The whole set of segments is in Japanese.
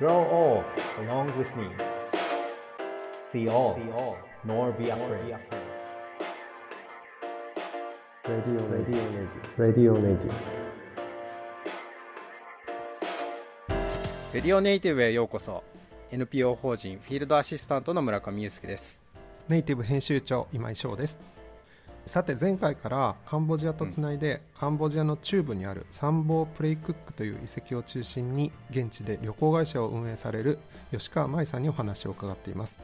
Grow old along with me. See all, nor be afraid. Radio, radio, radio, radio, radio. レディオネイティブへようこそ NPO 法人フィールドアシスタントの村上裕介ですネイティブ編集長今井翔ですさて前回からカンボジアとつないで、カンボジアの中部にあるサンボープレイクックという遺跡を中心に現地で旅行会社を運営される吉川舞さんにお話を伺っています。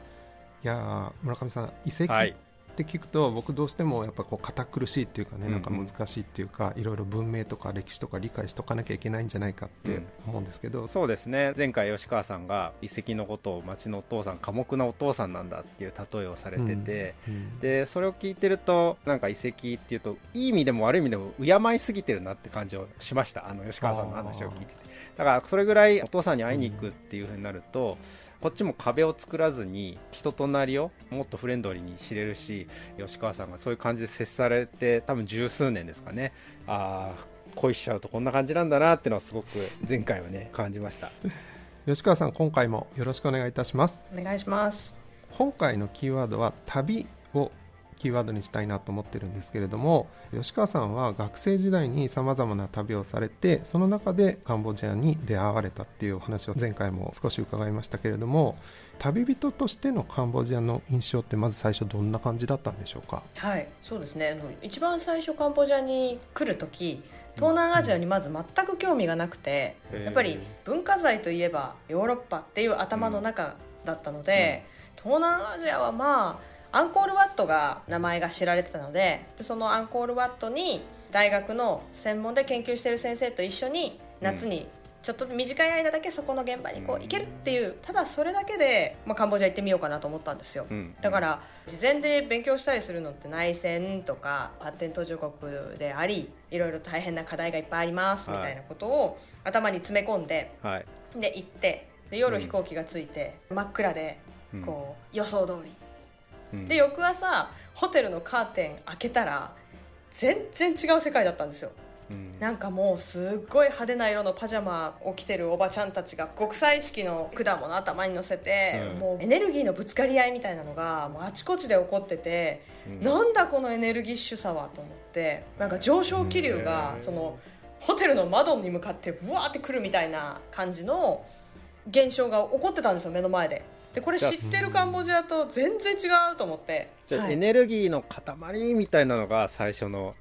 いやー村上さん遺跡はいって聞くと僕どうしてもやっぱこう堅苦しいっていうかねうんうん。なんか難しいっていうかいろいろ文明とか歴史とか理解しとかなきゃいけないんじゃないかって思うんですけど、そうですね。前回吉川さんが遺跡のことを町のお父さん寡黙なお父さんなんだっていう例えをされてて、うんでそれを聞いてるとなんか遺跡っていうといい意味でも悪い意味でも敬いすぎてるなって感じをしました。あの吉川さんの話を聞いてて。だからそれぐらいお父さんに会いに行くっていう風になると、こっちも壁を作らずに人となりをもっとフレンドリーに知れるし吉川さんがそういう感じで接されて多分十数年ですかね。ああ恋しちゃうとこんな感じなんだなっていうのはすごく前回はね感じました。吉川さん今回もよろしくお願いいたします。お願いします。今回のキーワードは旅をキーワードにしたいなと思ってるんですけれども吉川さんは学生時代にさまざまな旅をされてその中でカンボジアに出会われたっていうお話を前回も少し伺いましたけれども旅人としてのカンボジアの印象ってまず最初どんな感じだったんでしょうか？はいそうですね。一番最初カンボジアに来る時東南アジアにまず全く興味がなくて、うんやっぱり文化財といえばヨーロッパっていう頭の中だったので、東南アジアはまあアンコールワットが名前が知られてたのででそのアンコールワットに大学の専門で研究している先生と一緒に夏にちょっと短い間だけそこの現場にこう行けるっていうただそれだけで、まあ、カンボジア行ってみようかなと思ったんですよ、うん。だから事前で勉強したりするのって内戦とか発展途上国でありいろいろ大変な課題がいっぱいありますみたいなことを頭に詰め込んではい。で行ってで夜飛行機が着いて、真っ暗でこう予想通りうんで翌朝ホテルのカーテン開けたら全然違う世界だったんですよ。うん。なんかもうすっごい派手な色のパジャマを着てるおばちゃんたちが国際式の果物頭に乗せて、うん。もうエネルギーのぶつかり合いみたいなのがもうあちこちで起こってて、なんだこのエネルギッシュさはと思ってなんか上昇気流がそのホテルの窓に向かってブワーってくるみたいな感じの現象が起こってたんですよ目の前で。でこれ知ってるカンボジアと全然違うと思って。じゃあ、はい。エネルギーの塊みたいなのが最初の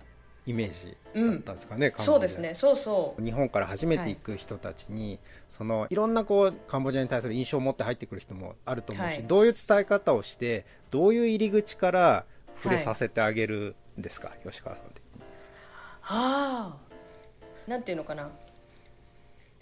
イメージだったんですかね、カンボジア。そうですね。そうそう。日本から初めて行く人たちに、そのいろんなこうカンボジアに対する印象を持って入ってくる人もあると思うし、はい。どういう伝え方をしてどういう入り口から触れさせてあげるんですか、吉川さんって。ああなんていうのかな。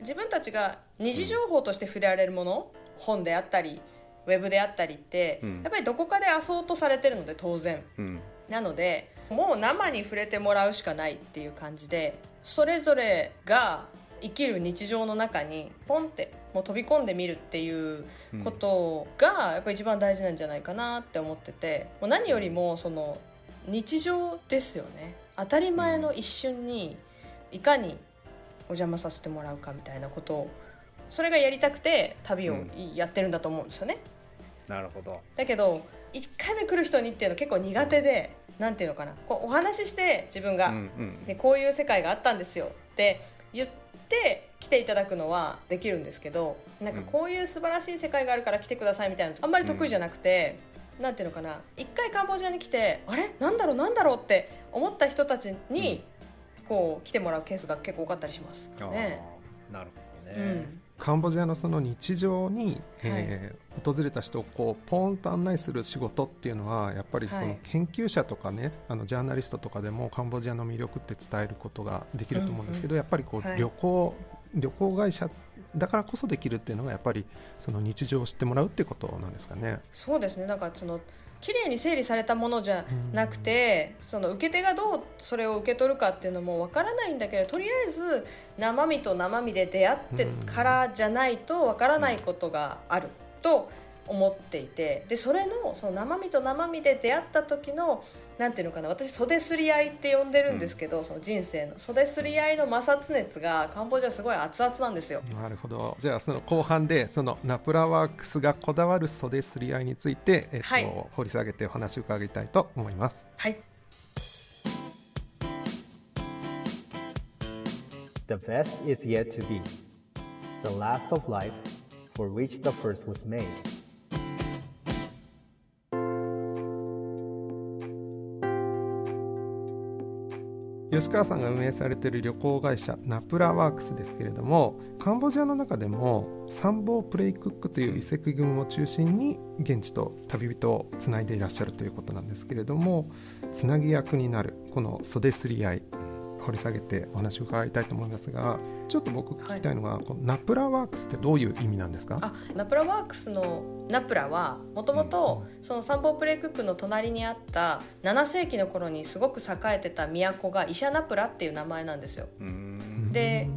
自分たちが二次情報として触れられるもの、本であったりウェブであったりって、うん。やっぱりどこかでアソートされてるので当然。うん。なのでもう生に触れてもらうしかないっていう感じでそれぞれが生きる日常の中にポンってもう飛び込んでみるっていうことがやっぱり一番大事なんじゃないかなって思っててもう何よりもその日常ですよね。当たり前の一瞬にいかにお邪魔させてもらうかみたいなことをそれがやりたくて旅をやってるんだと思うんですよね。なるほど。だけど1回目来る人にっていうの結構苦手でなんていうのかな。こうお話しして自分が、うんうんでこういう世界があったんですよ。って言って来ていただくのはできるんですけどなんかこういう素晴らしい世界があるから来てくださいみたいなのあんまり得意じゃなくて、なんていうのかな。一回カンボジアに来てあれ？なんだろう？なんだろう？って思った人たちに、こう来てもらうケースが結構多かったりしますね。なるほどね、うん。カンボジアのその日常に、えー訪れた人をこうポーンと案内する仕事っていうのはやっぱりこのはい。研究者とかね、あのジャーナリストとかでもカンボジアの魅力って伝えることができると思うんですけど、やっぱりこう、はい。旅行旅行会社だからこそできるっていうのがやっぱりその日常を知ってもらうっていうことなんですかね。そうですね。なんかその綺麗に整理されたものじゃなくて、その受け手がどうそれを受け取るかっていうのもわからないんだけどとりあえず生身と生身で出会ってからじゃないとわからないことがあると思っていてでそれのその生身と生身で出会った時のなんていうのかな私袖すり合いって呼んでるんですけど、うん、その人生の。袖すり合いの摩擦熱がカンボジアすごい熱々なんですよ。なるほど。じゃあその後半でそのナプラワークスがこだわる袖すり合いについて、えっと、はい、掘り下げてお話を伺いたいと思います。はい。The best is yet to be. The last of life for which the first was made 吉川さんが運営されている旅行会社ナプラワークスですけれどもカンボジアの中でもサンボープレイクックという遺跡群を中心に現地と旅人をつないでいらっしゃるということなんですけれどもつなぎ役になるこの袖すり合い掘り下げてお話を伺いたいと思いますがちょっと僕聞きたいのが、はい、このナプラワークスってどういう意味なんですか？あナプラワークスのナプラはもともとそのサンボープレイクックの隣にあった7世紀の頃にすごく栄えてた都がイシャナプラっていう名前なんですよ。で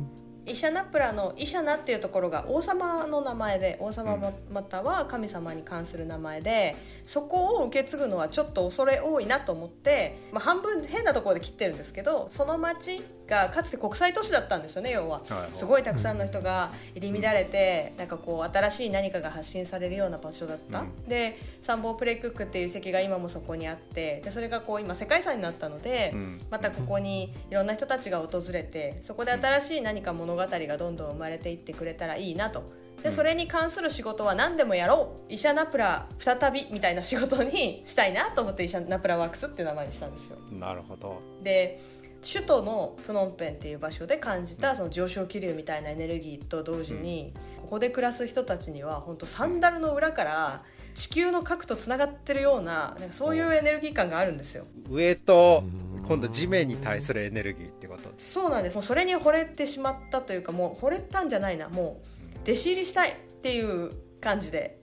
イシャナプラのイシャナっていうところが王様の名前で王様または神様に関する名前でそこを受け継ぐのはちょっと恐れ多いなと思って、まあ、半分変なところで切ってるんですけどその町がかつて国際都市だったんですよね要は、すごいたくさんの人が入り乱れて、なんかこう新しい何かが発信されるような場所だった、でサンボープレイクックっていう遺跡が今もそこにあってでそれがこう今世界遺産になったので、またここにいろんな人たちが訪れてそこで新しい何か物語がどんどん生まれていってくれたらいいなと。でそれに関する仕事は何でもやろう。イシャナプラ再びみたいな仕事にしたいなと思ってイシャナプラワークスっていう名前にしたんですよ。なるほど。で首都のプノンペンっていう場所で感じたその上昇気流みたいなエネルギーと同時に、ここで暮らす人たちには本当サンダルの裏から地球の核とつながってるようななんかそういうエネルギー感があるんですよ。上と今度地面に対するエネルギーってこと。そうなんです。もうそれに惚れてしまったというかもう惚れたんじゃないな。もう弟子入りしたいっていう感じで。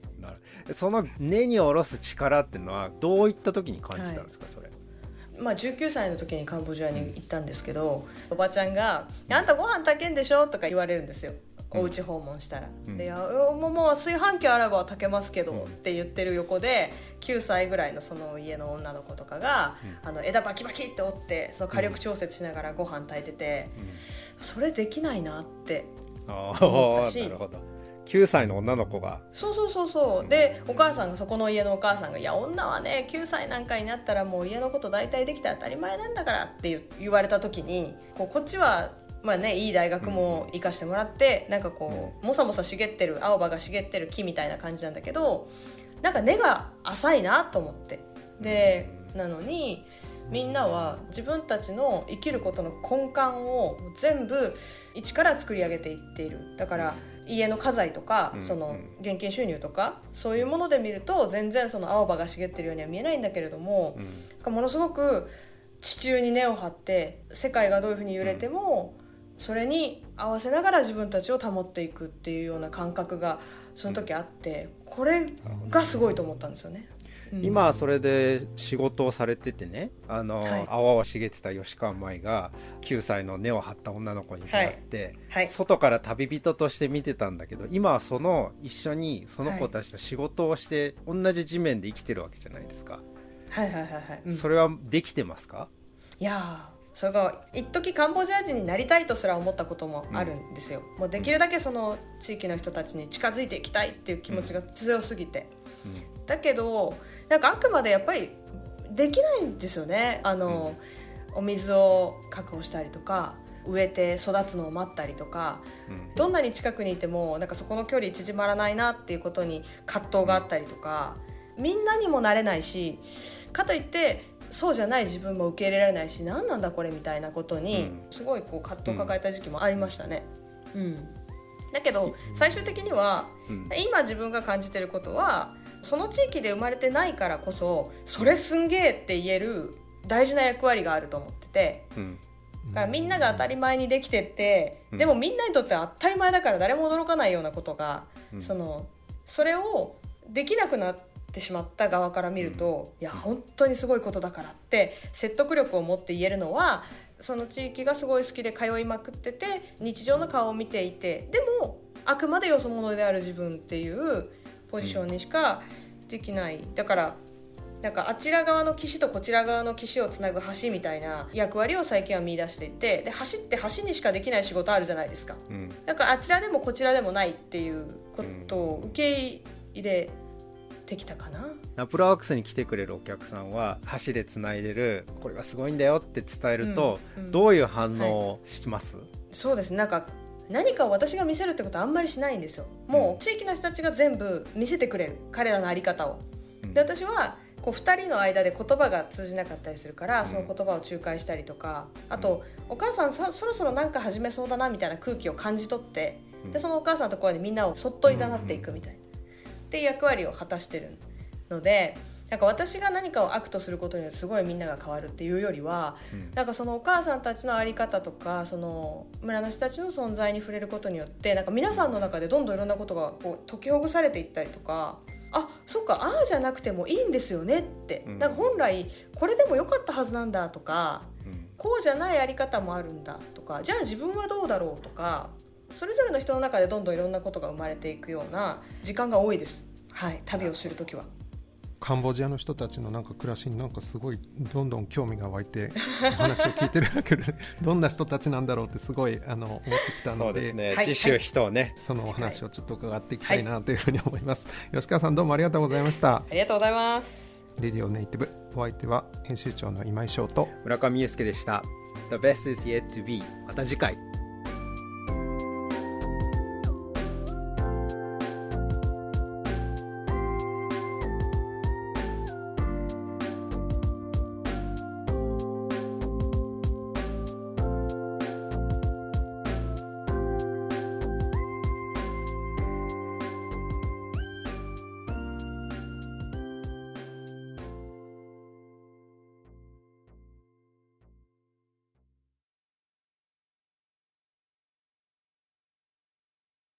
その根に下ろす力っていうのはどういった時に感じたんですか、はい、それまあ、19歳の時にカンボジアに行ったんですけどおばちゃんが「あんたご飯炊けんでしょ?」とか言われるんですよ。お家訪問したら「うん、でもうもう炊飯器あれば炊けますけど」って言ってる横で9歳ぐらいのその家の女の子とかが、うん、あの枝バキバキって折ってその火力調節しながらご飯炊いてて、うん、それできないなって思ったし。なるほど9歳の女の子が。そうそうそうそう。でお母さんがそこの家のお母さんが「いや女はね9歳なんかになったらもう家のこと大体できたら当たり前なんだから」って言われた時にこうこっちはまあね、いい大学も行かしてもらって、うん、なんかこうもさもさ茂ってる青葉が茂ってる木みたいな感じなんだけどなんか根が浅いなと思って。で、うん、なのにみんなは自分たちの生きることの根幹を全部一から作り上げていっている。だから家の家財とか、うん、その現金収入とかそういうもので見ると全然その青葉が茂ってるようには見えないんだけれども、うん、ものすごく地中に根を張って世界がどういうふうに揺れても、それに合わせながら自分たちを保っていくっていうような感覚がその時あってこれがすごいと思ったんですよね。今それで仕事をされててねあの、はい、青々茂ってた吉川舞が9歳の根を張った女の子に出会って、はい。はい、外から旅人として見てたんだけど今はその一緒にその子たちと仕事をして、同じ地面で生きてるわけじゃないですか。はいはいはいはい、うん、それはできてますか？いやそれが一時カンボジア人になりたいとすら思ったこともあるんですよ、うん、もうできるだけその地域の人たちに近づいていきたいっていう気持ちが強すぎて、うん、だけどなんかあくまでやっぱりできないんですよね。あの、うん、お水を確保したりとか植えて育つのを待ったりとか、うん、どんなに近くにいてもなんかそこの距離縮まらないなっていうことに葛藤があったりとかみんなにもなれないしかといってそうじゃない自分も受け入れられないし何なんだこれみたいなことにすごいこう葛藤を抱えた時期もありましたね。うん、うん、だけど最終的には、今自分が感じてることはその地域で生まれてないからこそそれすんげえって言える大事な役割があると思ってて、うん、だからみんなが当たり前にできてって、うん、でもみんなにとっては当たり前だから誰も驚かないようなことが、うん、そのそれをできなくなってしまった側から見ると、いや本当にすごいことだからって説得力を持って言えるのはその地域がすごい好きで通いまくってて日常の顔を見ていてでもあくまでよそ者である自分っていうポポジションにしかできない。だからなんかあちら側の岸とこちら側の岸をつなぐ橋みたいな役割を最近は見出していてで橋って橋にしかできない仕事あるじゃないですか。うん。なんかあちらでもこちらでもないっていうことを受け入れてきたかな、ナプラワークスに来てくれるお客さんは箸でつないでるこれがすごいんだよって伝えると、うんうん。どういう反応をします、そうです。ねなんか何かを私が見せるってことはあんまりしないんですよ。もう地域の人たちが全部見せてくれる。彼らの在り方を。うん。で私はこう2人の間で言葉が通じなかったりするからその言葉を仲介したりとかあとお母さんそそろそろ何か始めそうだなみたいな空気を感じ取ってでそのお母さんのところにみんなをそっといざなっていくみたいな。っていう役割を果たしてるのでなんか私が何かを act することによってすごいみんなが変わるっていうよりはうん。なんかそのお母さんたちの在り方とかその村の人たちの存在に触れることによってなんか皆さんの中でどんどんいろんなことがこう解きほぐされていったりとかあそっかああじゃなくてもいいんですよねって、うん。なんか本来これでもよかったはずなんだとかうん。こうじゃないやり方もあるんだとかじゃあ自分はどうだろうとかそれぞれの人の中でどんどんいろんなことが生まれていくような時間が多いです。はい旅をする時は。カンボジアの人たちのなんか暮らしになんかすごいどんどん興味が湧いてお話を聞いてるだけで どんな人たちなんだろうってすごいあの思ってきたそのでうですね、はい次週人をね、そのお話をちょっと伺っていきたいなというふうに思います、吉川さんどうもありがとうございました。ありがとうございます。レディオネイティブ。お相手は編集長の今井翔と。村上裕介でした。The best is yet to be また次回